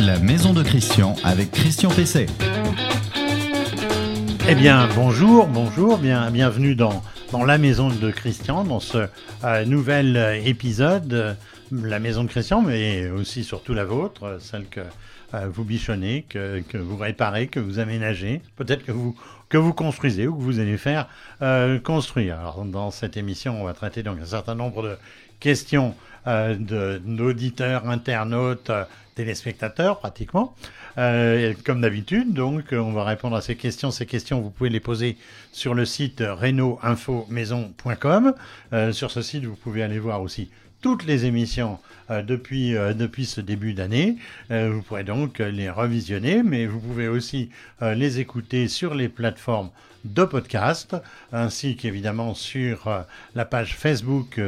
la maison de Christian avec Christian Pesset. Eh bien, bonjour, bonjour, bien, bienvenue dans, dans la maison de Christian, dans ce euh, nouvel épisode, euh, la maison de Christian, mais aussi surtout la vôtre, euh, celle que euh, vous bichonnez, que, que vous réparez, que vous aménagez, peut-être que vous, que vous construisez ou que vous allez faire euh, construire. Alors, dans cette émission, on va traiter donc un certain nombre de questions euh, d'auditeurs, internautes, euh, téléspectateurs pratiquement. Euh, comme d'habitude, donc, on va répondre à ces questions. Ces questions, vous pouvez les poser sur le site reno-info-maison.com. Euh, sur ce site, vous pouvez aller voir aussi toutes les émissions euh, depuis, depuis ce début d'année. Vous pourrez donc les revisionner, mais vous pouvez aussi les écouter sur les plateformes de podcast, ainsi qu'évidemment sur la page Facebook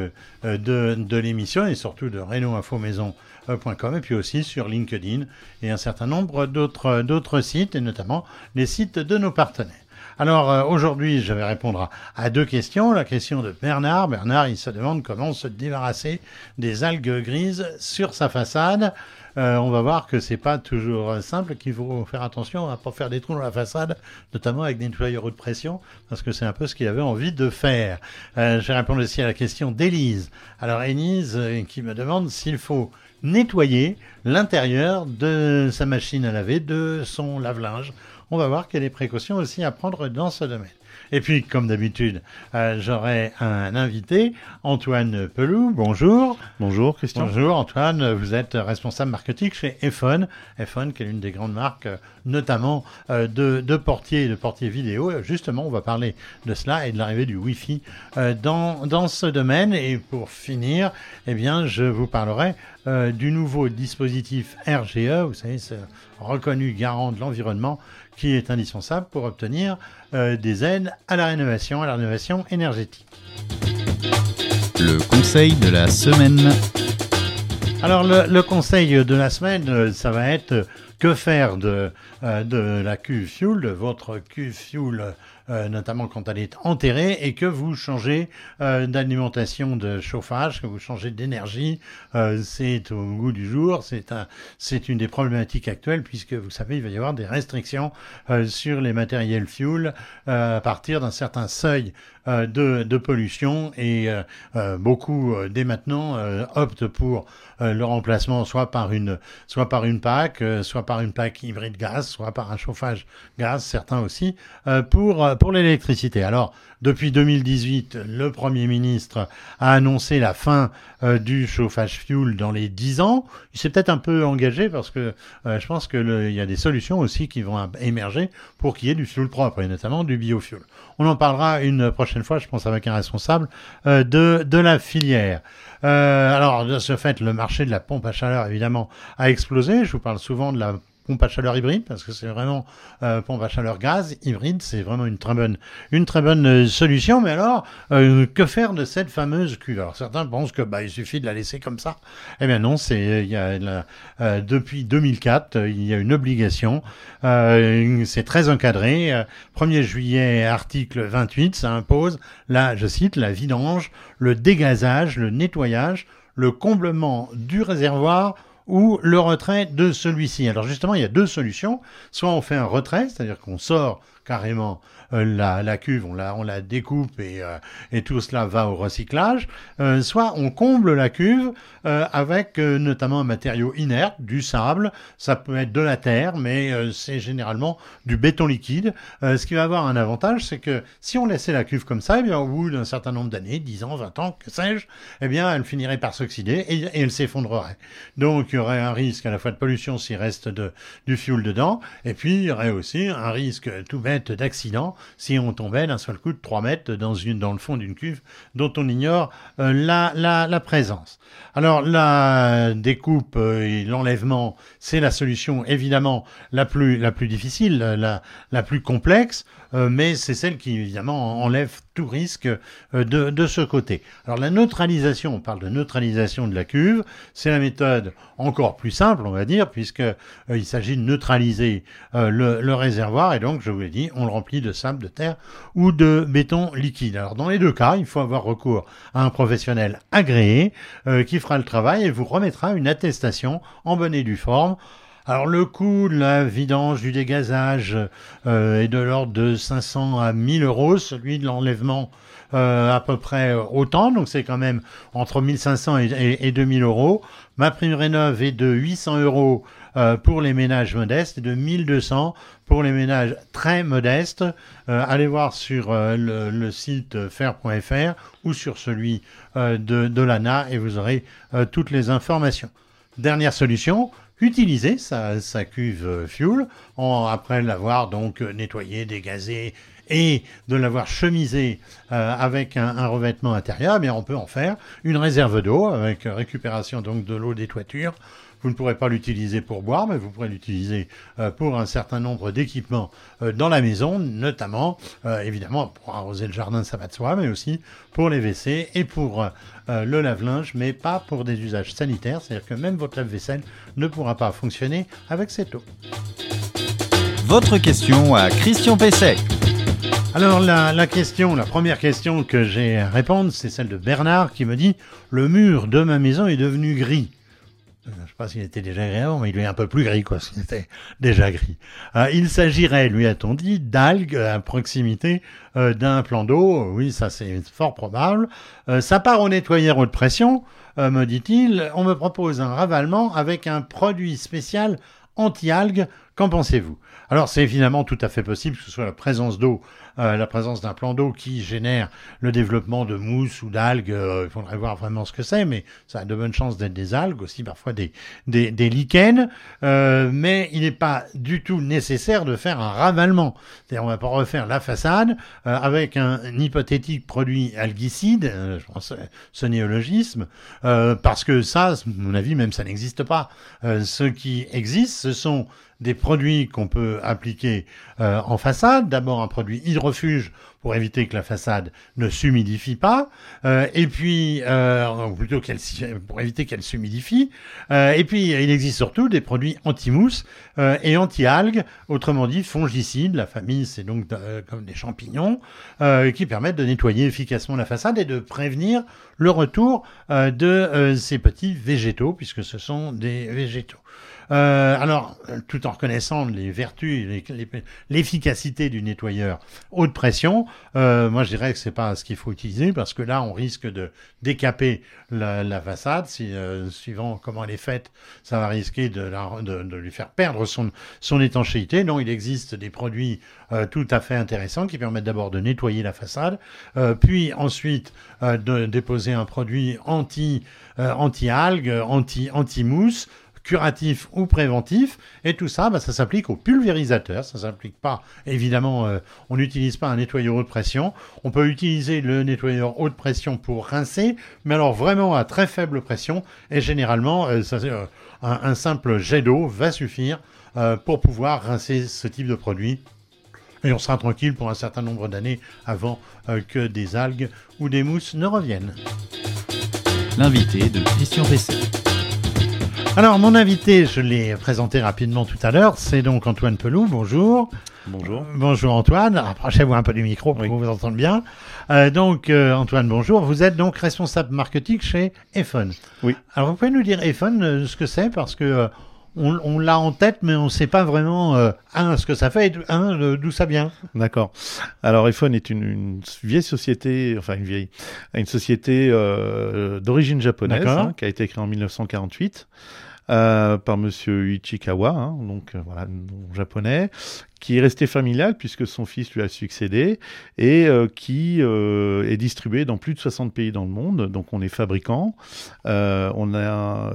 de, de l'émission et surtout de reno-info-maison.com et puis aussi sur LinkedIn et un certain nombre d'autres sites et notamment les sites de nos partenaires. Alors euh, aujourd'hui, je vais répondre à, deux questions. La question de Bernard. Bernard, il se demande comment se débarrasser des algues grises sur sa façade. Euh, on va voir que c'est pas toujours euh, simple, qu'il faut faire attention à pas faire des trous dans la façade, notamment avec des nettoyeurs haute pression, parce que c'est un peu ce qu'il avait envie de faire. Euh, je vais répondre aussi à la question d'Élise. Alors Élise, euh, qui me demande s'il faut nettoyer l'intérieur de sa machine à laver, de son lave-linge. On va voir quelles les précautions aussi à prendre dans ce domaine. Et puis, comme d'habitude, euh, j'aurai un invité, Antoine Pelou. Bonjour. Bonjour Christian. Bonjour Antoine, vous êtes responsable marketing chez Effon. Effon qui est l'une des grandes marques, euh, notamment euh, de, de portiers et de portiers vidéo. Justement, on va parler de cela et de l'arrivée du Wi-Fi euh, dans, dans ce domaine. Et pour finir, eh bien, je vous parlerai du nouveau dispositif RGE, vous savez, ce reconnu garant de l'environnement qui est indispensable pour obtenir euh, des aides à la rénovation, à la rénovation énergétique. Le conseil de la semaine. Alors le, le conseil de la semaine, euh, ça va être euh, que faire de, de la cuve fuel, de votre cuve fuel, euh, notamment quand elle est enterrée, et que vous changez euh, d'alimentation de chauffage, que vous changez d'énergie. Euh, c'est au goût du jour, c'est un, c'est une des problématiques actuelles, puisque vous savez, il va y avoir des restrictions euh, sur les matériels fuel euh, à partir d'un certain seuil euh, de, pollution, et euh, euh, beaucoup euh, dès maintenant euh, optent pour euh, le remplacement soit par une soit par une PAC, euh, soit par une plaque hybride gaz, soit par un chauffage gaz, certains aussi euh, pour euh, pour l'électricité. Alors depuis 2018, le Premier ministre a annoncé la fin euh, du chauffage fuel dans les 10 ans. Il s'est peut-être un peu engagé parce que je pense que le- il y a des solutions aussi qui vont émerger pour qu'il y ait du fuel propre et notamment du biofuel. On en parlera une prochaine fois, je pense, avec un responsable de, de la filière. Alors, de ce fait, le marché de la pompe à chaleur, évidemment, a explosé. Je vous parle souvent de la pompe à chaleur hybride parce que c'est vraiment euh, pompe à chaleur gaz hybride c'est vraiment une très bonne une très bonne euh, solution. Mais alors euh, que faire de cette fameuse cuve? Alors certains pensent que bah il suffit de la laisser comme ça. Eh bien non c'est il y a depuis 2004 euh, il y a une obligation. C'est très encadré. Euh, 1er juillet article 28 ça impose là je cite la vidange le dégazage le nettoyage le comblement du réservoir ou le retrait de celui-ci. Alors justement, il y a deux solutions. Soit on fait un retrait, c'est-à-dire qu'on sort carrément la, la cuve, on la, on la découpe et, euh, et tout cela va au recyclage, euh, soit on comble la cuve euh, avec euh, notamment un matériau inerte, du sable, ça peut être de la terre, mais euh, c'est généralement du béton liquide. Euh, ce qui va avoir un avantage, c'est que si on laissait la cuve comme ça, eh bien, au bout d'un certain nombre d'années, 10 ans, 20 ans, que sais-je, eh bien, elle finirait par s'oxyder et, et elle s'effondrerait. Donc, il y aurait un risque à la fois de pollution s'il reste de, du fuel dedans, et puis il y aurait aussi un risque tout bête d'accident si on tombait d'un seul coup de 3 mètres dans, une, dans le fond d'une cuve dont on ignore euh, la, la, présence. Alors, la découpe euh, et l'enlèvement, c'est la solution évidemment la plus, la plus difficile, la, la plus complexe, mais c'est celle qui évidemment enlève tout risque euh, de, de ce côté. Alors la neutralisation, on parle de neutralisation de la cuve, c'est la méthode encore plus simple, on va dire, puisque euh, il s'agit de neutraliser euh, le, le réservoir et donc, je vous l'ai dit, on le remplit de sable, de terre ou de béton liquide. Alors dans les deux cas, il faut avoir recours à un professionnel agréé euh, qui fera le travail et vous remettra une attestation en bonne et due forme Alors le coût de la vidange, du dégazage euh, est de l'ordre de 500 à 1000 euros, celui de l'enlèvement euh, à peu près autant, donc c'est quand même entre 1500 et, et, et 2000 euros. Ma prime rénov est de 800 euros euh, pour les ménages modestes et de 1200 pour les ménages très modestes. Euh, allez voir sur euh, le, site faire.fr ou sur celui euh, de, l'ANA et vous aurez euh, toutes les informations. Dernière solution, utiliser sa, cuve fuel en, après l'avoir donc nettoyé, dégazé et de l'avoir chemisé euh, avec un, un, revêtement intérieur, mais on peut en faire une réserve d'eau avec récupération donc de l'eau des toitures. Vous ne pourrez pas l'utiliser pour boire, mais vous pourrez l'utiliser euh, pour un certain nombre d'équipements euh, dans la maison, notamment, euh, évidemment, pour arroser le jardin, ça va de soi, mais aussi pour les WC et pour le lave-linge, mais pas pour des usages sanitaires. C'est-à-dire que même votre lave-vaisselle ne pourra pas fonctionner avec cette eau. Votre question à Christian Pesset. Alors la, la, question, la première question que j'ai à répondre, c'est celle de Bernard qui me dit le mur de ma maison est devenu gris. Je ne sais pas s'il était déjà gris avant, mais il est un peu plus gris, quoi, s'il était déjà gris. Euh, il s'agirait, lui a-t-on dit, d'algues à proximité euh, d'un plan d'eau. Oui, ça c'est fort probable. Euh, ça part au nettoyeur haute pression, euh, me dit-il. On me propose un ravalement avec un produit spécial anti-algues. Qu'en pensez-vous? Alors c'est évidemment tout à fait possible que ce soit la présence d'eau euh, la présence d'un plan d'eau qui génère le développement de mousse ou d'algues. Euh, il faudrait voir vraiment ce que c'est, mais ça a de bonnes chances d'être des algues, aussi parfois des, des, des lichens. Euh, mais il n'est pas du tout nécessaire de faire un ravalement. C'est-à-dire on va pas refaire la façade euh, avec un, hypothétique produit algicide, je pense ce néologisme, parce que ça, à mon avis, même ça n'existe pas. ce qui existe, ce sont des produits qu'on peut appliquer euh, en façade. D'abord un produit hydrofuge pour éviter que la façade ne s'humidifie pas, euh, et puis euh, plutôt pour éviter qu'elle s'humidifie. Et puis il existe surtout des produits anti-mousse et anti-algues, autrement dit fongicides. La famille c'est donc comme des champignons qui permettent de nettoyer efficacement la façade et de prévenir le retour de ces petits végétaux puisque ce sont des végétaux. Euh, alors, tout en reconnaissant les vertus, l'efficacité du nettoyeur haute pression, euh, moi je dirais que c'est pas ce qu'il faut utiliser parce que là on risque de décaper la, façade. Euh, suivant comment elle est faite, ça va risquer de, lui faire perdre son, étanchéité. Non, il existe des produits tout à fait intéressants qui permettent d'abord de nettoyer la façade, puis ensuite de déposer un produit anti anti algues, anti mousse curatif ou préventif, et tout ça, bah, ça s'applique au pulvérisateur, ça s'applique pas, évidemment, euh, on n'utilise pas un nettoyeur haute pression, on peut utiliser le nettoyeur haute pression pour rincer, mais alors vraiment à très faible pression, et généralement, euh, euh, un, simple jet d'eau va suffire pour pouvoir rincer ce type de produit. Et on sera tranquille pour un certain nombre d'années avant que des algues ou des mousses ne reviennent. L'invité de Christian Pesset. Alors, mon invité, je l'ai présenté rapidement tout à l'heure, c'est donc Antoine Pelou. Bonjour. Bonjour. Euh, bonjour Antoine. Approchez-vous un peu du micro pour oui. vous entendre bien. Euh, donc, euh, Antoine, bonjour. Vous êtes donc responsable marketing chez Ephone. Oui. Alors, vous pouvez nous dire Ephone, euh, ce que c'est parce que on, on l'a en tête, mais on ne sait pas vraiment euh, un ce que ça fait et un d'où ça vient. D'accord. Alors iPhone est une, une, vieille société, enfin une vieille, une société euh, d'origine japonaise hein, qui a été créée en 1948. Euh, par Monsieur Ichikawa, hein, donc voilà, japonais, qui est resté familial puisque son fils lui a succédé et euh, qui euh, est distribué dans plus de 60 pays dans le monde. Donc on est fabricant, euh, on, a,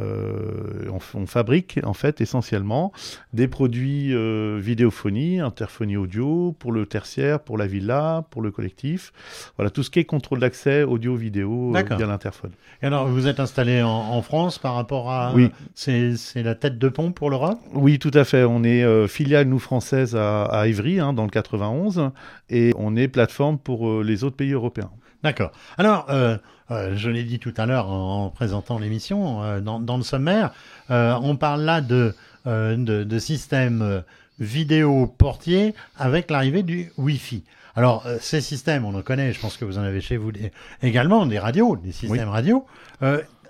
on, on, fabrique en fait essentiellement des produits vidéophonie, interphonie audio pour le tertiaire, pour la villa, pour le collectif. Voilà tout ce qui est contrôle d'accès audio-vidéo via l'interphone. Et alors vous êtes installé en, en France par rapport à... Oui. C'est la tête de pont pour l'Europe? Oui, tout à fait. On est filiale, nous, française à à Ivry, hein, dans le 91, et on est plateforme pour euh, les autres pays européens. D'accord. Alors, euh, euh, je l'ai dit tout à l'heure en, en, présentant l'émission, dans, dans, le sommaire, on parle là de, de, de systèmes vidéo portier avec l'arrivée du Wi-Fi. Alors, ces systèmes, on en connaît, je pense que vous en avez chez vous des, également, des radios, des systèmes oui. radio.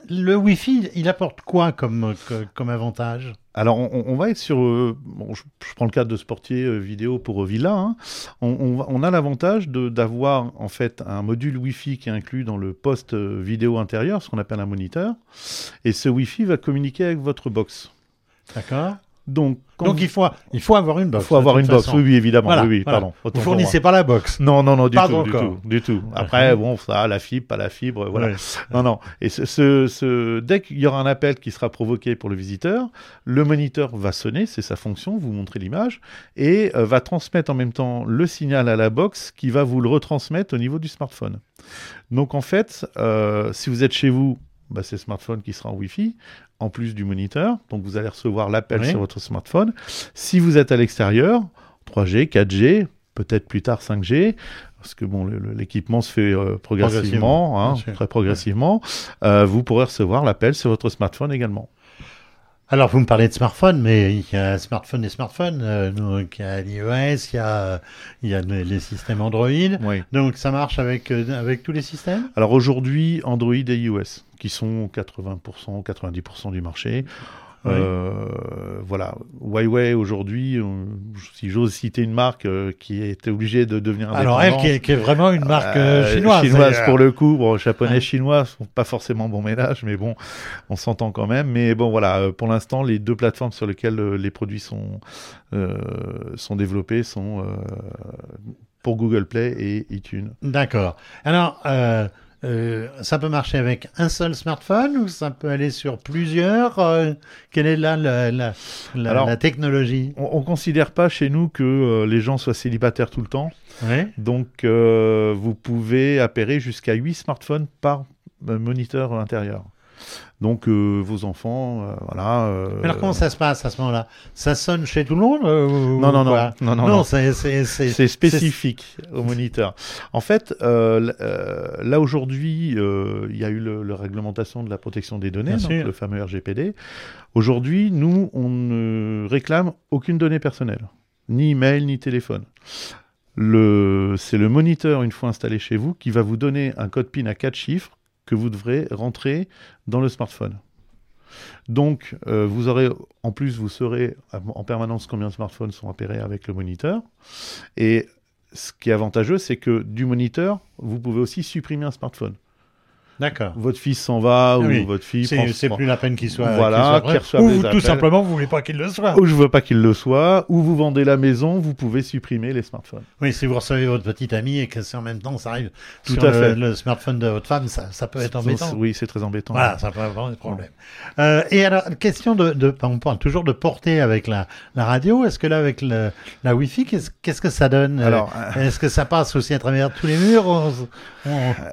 le Wi-Fi, il apporte quoi comme, comme avantage? Alors, on, va être sur. Euh, je, prends le cadre de Sportier euh, vidéo pour Villa. Hein. On, a l'avantage d'avoir en fait un module Wi-Fi qui est inclus dans le poste vidéo intérieur, ce qu'on appelle un moniteur. Et ce Wi-Fi va communiquer avec votre box. D'accord. Donc, Donc il, faut, il faut avoir une box. Il faut avoir une box, oui, oui, évidemment. oui, oui, pardon. Vous fournissez pas la box. Non, non, non, du tout, du tout, du tout. Après, bon, ça, la fibre, pas la fibre, voilà. Non, non. Et ce, ce, dès qu'il y aura un appel qui sera provoqué pour le visiteur, le moniteur va sonner, c'est sa fonction, vous montrez l'image, et euh, va transmettre en même temps le signal à la box qui va vous le retransmettre au niveau du smartphone. Donc en fait, euh, si vous êtes chez vous, bah, c'est le smartphone qui sera en Wi-Fi en plus du moniteur. Donc vous allez recevoir l'appel sur votre smartphone. Si vous êtes à l'extérieur, 3G, 4G, peut-être plus tard 5G, parce que bon, l'équipement se fait euh, progressivement, hein, très progressivement, euh, vous pourrez recevoir l'appel sur votre smartphone également. Alors, vous me parlez de smartphone, mais il y a smartphone et smartphone. Euh, donc, il y a l'iOS, il y a, il y a les systèmes Android. Donc, ça marche avec, avec tous les systèmes? Alors, aujourd'hui, Android et iOS qui sont 80%, 90% du marché. Euh, voilà, Huawei aujourd'hui, euh, si j'ose citer une marque euh, qui était obligée de devenir Alors elle qui est, vraiment une marque chinoise. Chinoise pour le coup, bon, japonais, chinois sont pas forcément bon ménage, mais bon, on s'entend quand même. Mais bon, voilà, pour l'instant, les deux plateformes sur lesquelles les produits sont sont développés sont pour Google Play et iTunes. D'accord. Alors. Euh, ça peut marcher avec un seul smartphone ou ça peut aller sur plusieurs euh, Quelle est là la, la, la, technologie? On ne considère pas chez nous que euh, les gens soient célibataires tout le temps. Donc vous pouvez appairer jusqu'à 8 smartphones par moniteur intérieur. Donc euh, vos enfants, euh, voilà. Euh, Mais alors comment ça se passe à ce moment-là? Ça sonne chez tout le monde non, non, non, non, non, non, c'est spécifique au moniteur. En fait, là aujourd'hui, il y a eu le, réglementation de la protection des données, donc le fameux RGPD. Aujourd'hui, nous, on ne réclame aucune donnée personnelle, ni email, ni téléphone. C'est le moniteur, une fois installé chez vous, qui va vous donner un code PIN à quatre chiffres que vous devrez rentrer dans le smartphone. Donc, euh, vous aurez, en plus, vous saurez en permanence combien de smartphones sont appairés avec le moniteur. Et ce qui est avantageux, c'est que du moniteur, vous pouvez aussi supprimer un smartphone. D'accord. Votre fils s'en va ou votre fille. C'est plus la peine qu'il soit. Voilà, qu'il ou tout simplement vous voulez pas qu'il le soit. Ou je veux pas qu'il le soit. Ou vous vendez la maison, vous pouvez supprimer les smartphones. Oui, si vous recevez votre petite amie et que c'est en même temps ça arrive tout sur à le, fait. le smartphone de votre femme, ça, ça peut être embêtant. Oui, c'est très embêtant. Voilà, ça peut avoir des problèmes. Euh, et alors, question de, de, on parle toujours de porter avec la, la radio. Est-ce que là, avec le, la Wi-Fi, qu'est-ce que ça donne? Alors, euh, Est-ce que ça passe aussi à travers tous les murs?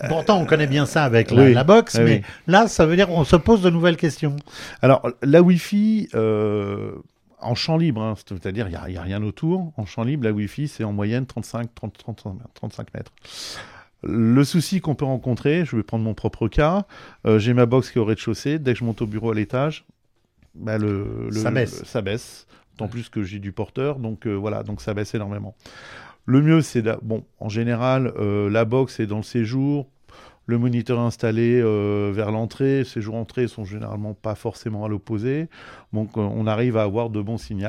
Pourtant, on connaît bien ça avec la, box, mais là, ça veut dire on se pose de nouvelles questions. Alors, la Wi-Fi, euh, en champ libre, hein, c'est-à-dire il n'y a, rien autour, en champ libre, la Wi-Fi, c'est en moyenne 35, 35 mètres. Le souci qu'on peut rencontrer, je vais prendre mon propre cas, euh, j'ai ma box qui est au rez-de-chaussée, dès que je monte au bureau à l'étage, bah, le, ça baisse. ça baisse. Tant plus que j'ai du porteur, donc euh, voilà, donc ça baisse énormément. Le mieux, c'est bon, en général, la box est dans le séjour, le moniteur installé euh, vers l'entrée, ces jours entrées sont généralement pas forcément à l'opposé, donc euh, on arrive à avoir de bons signaux.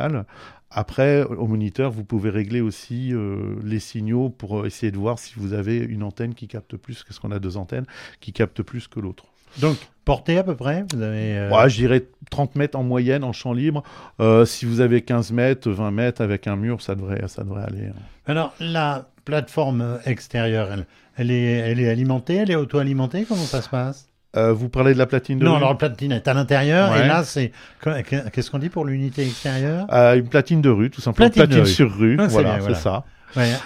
Après, au moniteur, vous pouvez régler aussi euh, les signaux pour essayer de voir si vous avez une antenne qui capte plus, qu'est-ce qu'on a deux antennes, qui captent plus que l'autre. Donc, portée à peu près vous avez, Je dirais 30 mètres en moyenne en champ libre. si vous avez 15 mètres, 20 mètres avec un mur, ça devrait, ça devrait aller. Hein. Alors, la plateforme extérieure, elle, elle est, elle est alimentée, elle est auto-alimentée Comment ça se passe? Euh, vous parlez de la platine de non, rue alors la platine est à l'intérieur et là c'est qu'est-ce qu'on dit pour l'unité extérieure? Euh, Une platine de rue, tout simplement. Platine, sur rue, ah, voilà, c'est ça.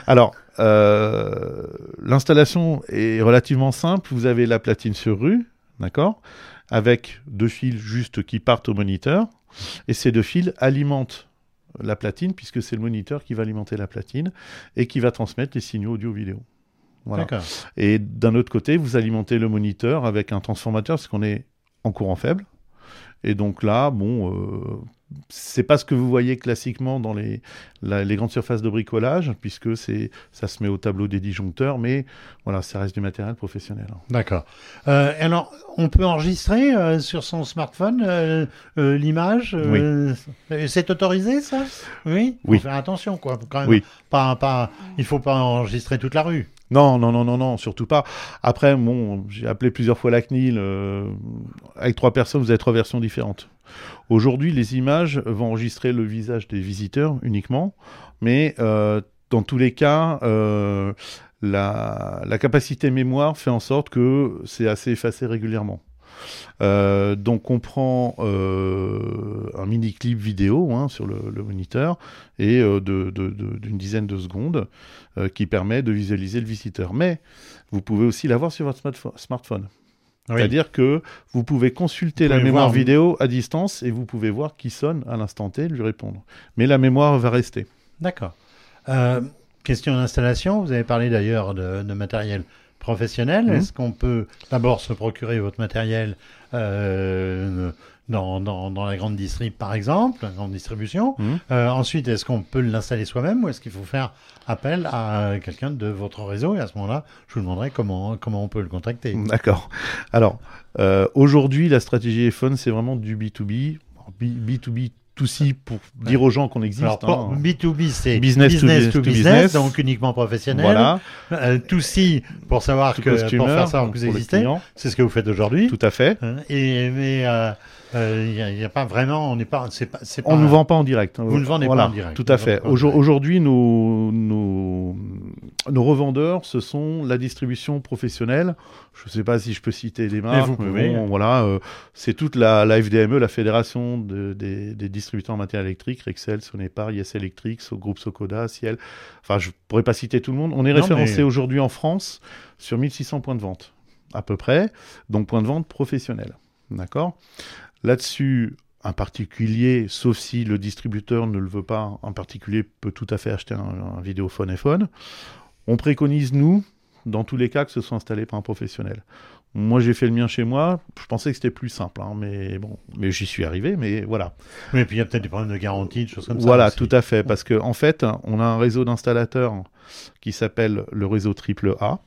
Alors euh, l'installation est relativement simple. Vous avez la platine sur rue, d'accord, avec deux fils juste qui partent au moniteur et ces deux fils alimentent la platine puisque c'est le moniteur qui va alimenter la platine et qui va transmettre les signaux audio-vidéo. Et d'un autre côté, vous alimentez le moniteur avec un transformateur parce qu'on est en courant faible. Et donc là, bon, euh, c'est pas ce que vous voyez classiquement dans les, les grandes surfaces de bricolage, puisque c'est ça se met au tableau des disjoncteurs, mais voilà, ça reste du matériel professionnel. D'accord. Euh, alors, on peut enregistrer euh, sur son smartphone euh, l'image oui. C'est autorisé, ça? Oui? Oui. Faut faire attention, quoi. Quand même, oui. Pas, pas, il faut pas enregistrer toute la rue. Non, non, non, non, non, surtout pas. Après, bon, j'ai appelé plusieurs fois la CNIL. avec trois personnes, vous avez trois versions différentes. Aujourd'hui, les images vont enregistrer le visage des visiteurs uniquement, mais euh, dans tous les cas, euh, la, capacité mémoire fait en sorte que c'est assez effacé régulièrement. Euh, donc on prend un mini clip vidéo hein, sur le, moniteur et d'une dizaine de secondes qui permet de visualiser le visiteur. Mais vous pouvez aussi l'avoir sur votre smartphone. C'est-à-dire que vous pouvez consulter la mémoire vidéo à distance et vous pouvez voir qui sonne à l'instant T, lui répondre. Mais la mémoire va rester. D'accord. Euh, question d'installation, vous avez parlé d'ailleurs de, matériel professionnel. Mhm. Est-ce qu'on peut d'abord se procurer votre matériel euh, dans, dans, la grande distrib, par exemple, la grande distribution. Mhm. Euh, ensuite, est-ce qu'on peut l'installer soi-même ou est-ce qu'il faut faire appel à quelqu'un de votre réseau Et à ce moment-là, je vous demanderai comment, comment on peut le contacter. D'accord. Alors, euh, aujourd'hui, la stratégie iPhone, c'est vraiment du B2B. B2B B2C pour dire aux gens qu'on existe. Alors, hein. B2B, c'est business, to, business, donc uniquement professionnel. Voilà. Euh, 2C, pour savoir que, pour faire savoir que vous existez. C'est ce que vous faites aujourd'hui. Tout à fait. Hein, et, mais, euh, il euh, n'y a, pas vraiment, on n'est pas, c'est pas, On ne vend pas en direct. Vous ne vendez pas en direct. Tout à fait. Aujourd'hui, nos, nos, nos, revendeurs, ce sont la distribution professionnelle. Je ne sais pas si je peux citer des marques. Mais bon, voilà, euh, c'est toute la, la, FDME, la fédération de, des, des, distributeurs en matériel électrique, Rexel, Sonepar, Yes Electric, au groupe Socoda, Ciel. Enfin, je pourrais pas citer tout le monde. On est référencé aujourd'hui en France sur 1600 points de vente, à peu près. Donc, points de vente professionnels. D'accord? Là-dessus, un particulier, sauf si le distributeur ne le veut pas, un particulier peut tout à fait acheter un, vidéophone iPhone. On préconise, nous, dans tous les cas, que ce soit installé par un professionnel. Moi, j'ai fait le mien chez moi. Je pensais que c'était plus simple, hein, mais bon, mais j'y suis arrivé. Mais voilà. Et puis il y a peut-être des problèmes de garantie, des choses comme ça. Voilà, tout à fait, parce qu'en en fait, on a un réseau d'installateurs qui s'appelle le réseau triple A.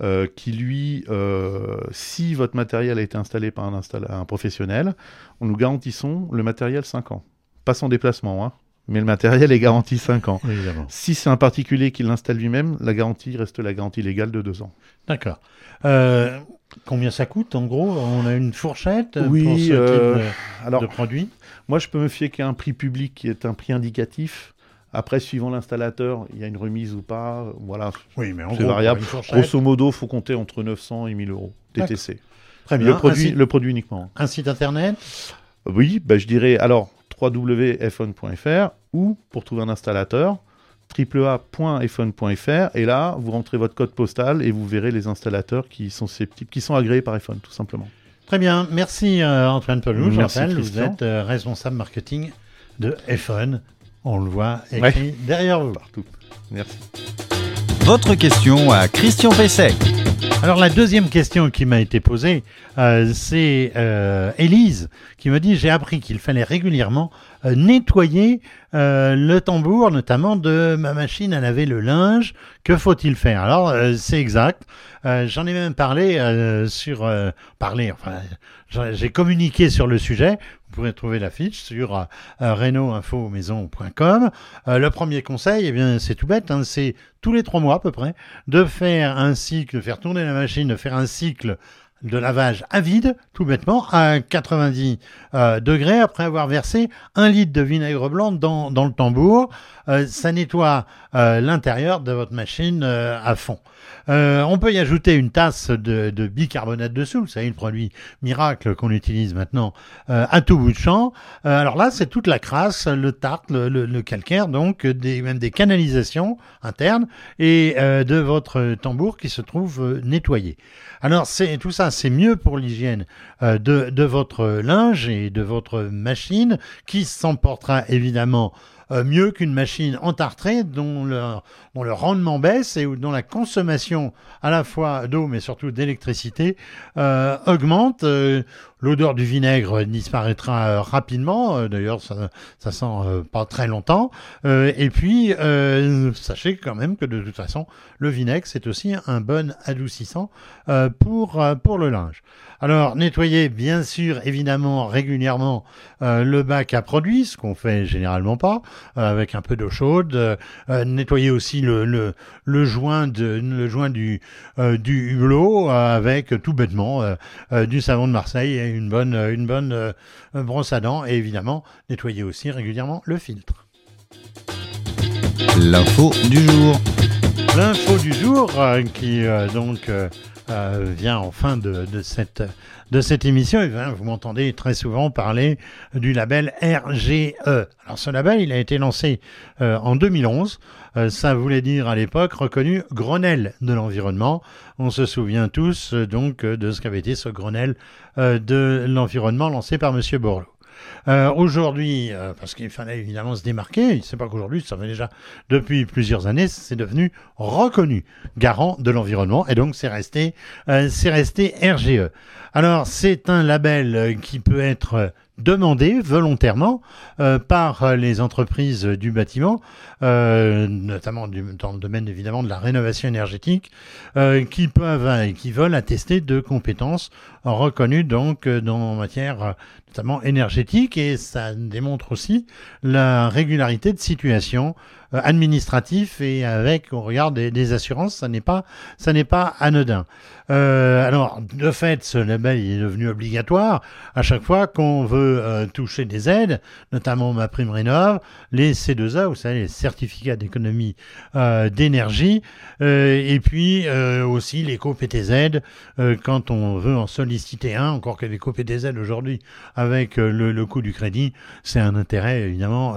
Euh, qui lui, euh, si votre matériel a été installé par un, un, professionnel, on nous garantissons le matériel 5 ans. Pas sans déplacement, hein, mais le matériel est garanti 5 ans. Si c'est un particulier qui l'installe lui-même, la garantie reste la garantie légale de 2 ans. D'accord. Euh, combien ça coûte en gros? On a une fourchette oui, pour ce type de, alors, de produit? Moi, je peux me fier qu'à un prix public qui est un prix indicatif. Après, suivant l'installateur, il y a une remise ou pas. Voilà, oui, mais c'est variable. Grosso modo, il faut compter entre 900 et 1000 euros TTC. Très bien. Le produit, le produit uniquement. Un site internet Oui, bah, je dirais alors www.iphone.fr ou pour trouver un installateur www.iphone.fr et là vous rentrez votre code postal et vous verrez les installateurs qui sont qui sont agréés par iPhone tout simplement. Très bien, merci euh, Antoine Pelou. Je rappelle, vous êtes euh, responsable marketing de iPhone on le voit écrit derrière vous. Partout. Merci. Votre question à Christian Pesset. Alors la deuxième question qui m'a été posée, euh, c'est euh, Élise qui me dit j'ai appris qu'il fallait régulièrement euh, nettoyer le tambour, notamment de ma machine à laver le linge. Que faut-il faire? Alors c'est exact. J'en ai même parlé sur parler. Enfin, j'ai communiqué sur le sujet. Vous pourrez trouver la fiche sur euh, euh, le premier conseil, eh bien, c'est tout bête, hein, c'est tous les trois mois à peu près, de faire un cycle, de faire tourner la machine, de faire un cycle de lavage à vide, tout bêtement, à 90 euh, degrés, après avoir versé un litre de vinaigre blanc dans, le tambour. Euh, ça nettoie euh, l'intérieur de votre machine à fond. On peut y ajouter une tasse de, bicarbonate de soude, c'est le produit miracle qu'on utilise maintenant à tout bout de champ. alors là, c'est toute la crasse, le tarte, le, calcaire, donc des, même des canalisations internes et de votre tambour qui se trouve nettoyé. Alors c'est tout ça, c'est mieux pour l'hygiène euh, de, de, votre linge et de votre machine, qui s'emportera évidemment euh, mieux qu'une machine entartrée dont le, dont le, rendement baisse et dont la consommation à la fois d'eau mais surtout d'électricité euh, augmente. l'odeur du vinaigre disparaîtra rapidement. D'ailleurs, ça, ça sent pas très longtemps. et puis, sachez quand même que de toute façon, le vinaigre, c'est aussi un bon adoucissant pour, pour le linge. Alors, nettoyez bien sûr, évidemment, régulièrement euh, le bac à produits, ce qu'on fait généralement pas, euh, avec un peu d'eau chaude. Euh, nettoyez aussi le, le, le, joint, de, le joint du, du hulot avec tout bêtement du savon de Marseille et une bonne, une bonne brosse à dents. Et évidemment, nettoyez aussi régulièrement le filtre. L'info du jour. L'info du jour qui donc euh, vient en fin de, cette, de cette émission. Et vous m'entendez très souvent parler du label RGE. Alors ce label, il a été lancé euh, en 2011. Euh, ça voulait dire à l'époque reconnu Grenelle de l'environnement. On se souvient tous donc de ce qu'avait été ce Grenelle de l'environnement lancé par Monsieur Borloo. Euh, aujourd'hui, euh, parce qu'il fallait évidemment se démarquer, c'est pas qu'aujourd'hui, ça fait déjà depuis plusieurs années, c'est devenu reconnu garant de l'environnement et donc c'est resté, euh, c'est resté RGE. Alors c'est un label qui peut être demandé volontairement par les entreprises du bâtiment, euh, notamment dans le domaine évidemment de la rénovation énergétique, euh, qui peuvent et qui veulent attester de compétences reconnues donc dans matière notamment énergétique et ça démontre aussi la régularité de situation administratif et avec on regarde des, assurances, ça n'est pas ça n'est pas anodin. Euh, alors, de fait, ce label est devenu obligatoire à chaque fois qu'on veut euh, toucher des aides, notamment ma prime rénov, les C2A, vous savez, les certificats d'économie euh, d'énergie, et puis aussi les co-PTZ, quand on veut en solliciter un, encore que les co-PTZ aujourd'hui, avec le, coût du crédit, c'est un intérêt évidemment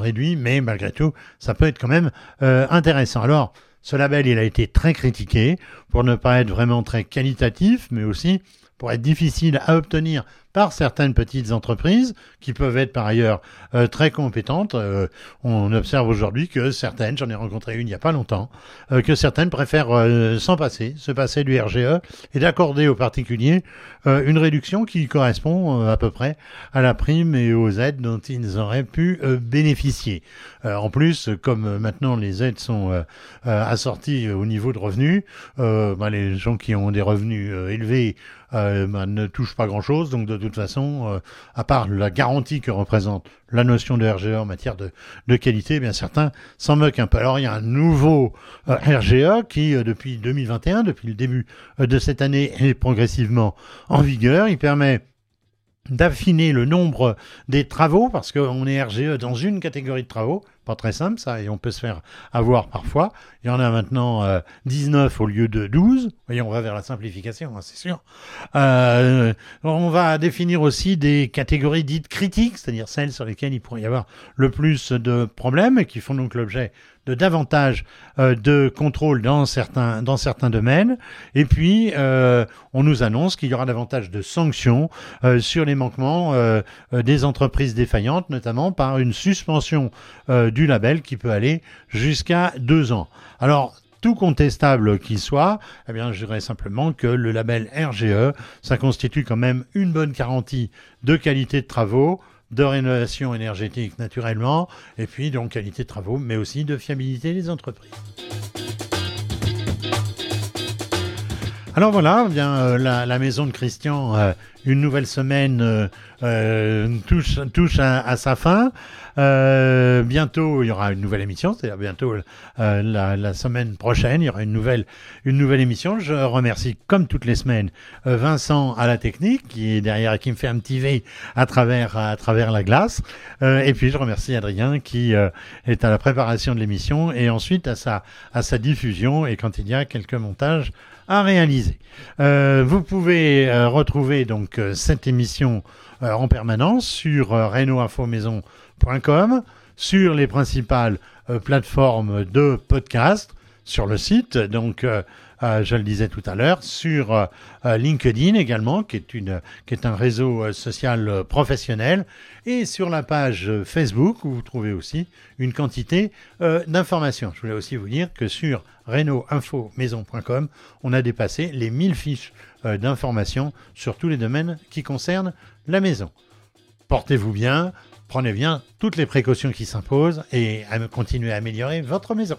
réduit, mais malgré tout, ça peut être quand même intéressant. Alors, ce label, il a été très critiqué pour ne pas être vraiment très qualitatif, mais aussi pour être difficile à obtenir par certaines petites entreprises qui peuvent être par ailleurs euh, très compétentes. Euh, on observe aujourd'hui que certaines, j'en ai rencontré une il n'y a pas longtemps, euh, que certaines préfèrent s'en passer, se passer du RGE et d'accorder aux particuliers une réduction qui correspond à peu près à la prime et aux aides dont ils auraient pu bénéficier. en plus, comme maintenant les aides sont assorties au niveau de revenus, ben, les gens qui ont des revenus élevés ben, ne touchent pas grand-chose, donc toute façon, euh, à part la garantie que représente la notion de RGE en matière de, qualité, eh bien certains s'en moquent un peu. Alors il y a un nouveau euh, RGE qui, euh, depuis 2021, depuis le début de cette année, est progressivement en vigueur. Il permet d'affiner le nombre des travaux, parce qu'on est RGE dans une catégorie de travaux, pas très simple ça, et on peut se faire avoir parfois. Il y en a maintenant 19 euh, au lieu de 12. Vous voyez, on va vers la simplification, hein, c'est sûr. Euh, on va définir aussi des catégories dites critiques, c'est-à-dire celles sur lesquelles il pourrait y avoir le plus de problèmes et qui font donc l'objet de davantage euh, de contrôle dans certains, dans certains domaines. Et puis, euh, on nous annonce qu'il y aura davantage de sanctions euh, sur les manquements des entreprises défaillantes, notamment par une suspension du label qui peut aller jusqu'à deux ans. Alors, tout contestable qu'il soit, eh bien, je dirais simplement que le label RGE, ça constitue quand même une bonne garantie de qualité de travaux, de rénovation énergétique naturellement, et puis donc qualité de travaux, mais aussi de fiabilité des entreprises. Alors voilà, bien euh, la, maison de Christian, euh, une nouvelle semaine euh, touche, touche à, sa fin. bientôt, il y aura une nouvelle émission, c'est-à-dire bientôt la, semaine prochaine, il y aura une nouvelle, une nouvelle émission. Je remercie, comme toutes les semaines, Vincent à la technique, qui est derrière qui me fait un petit V à travers, à travers la glace. et puis je remercie Adrien qui est à la préparation de l'émission et ensuite à sa, à sa diffusion et quand il y a quelques montages à réaliser. Euh, vous pouvez euh, retrouver donc euh, cette émission en permanence sur renoinfomaison.com, sur les principales plateformes de podcast, sur le site donc je le disais tout à l'heure, sur LinkedIn également, qui est, une, un réseau social professionnel, et sur la page Facebook, où vous trouvez aussi une quantité d'informations. Je voulais aussi vous dire que sur reno-info-maison.com, on a dépassé les 1000 fiches d'informations sur tous les domaines qui concernent la maison. Portez-vous bien, prenez bien toutes les précautions qui s'imposent et continuez à améliorer votre maison.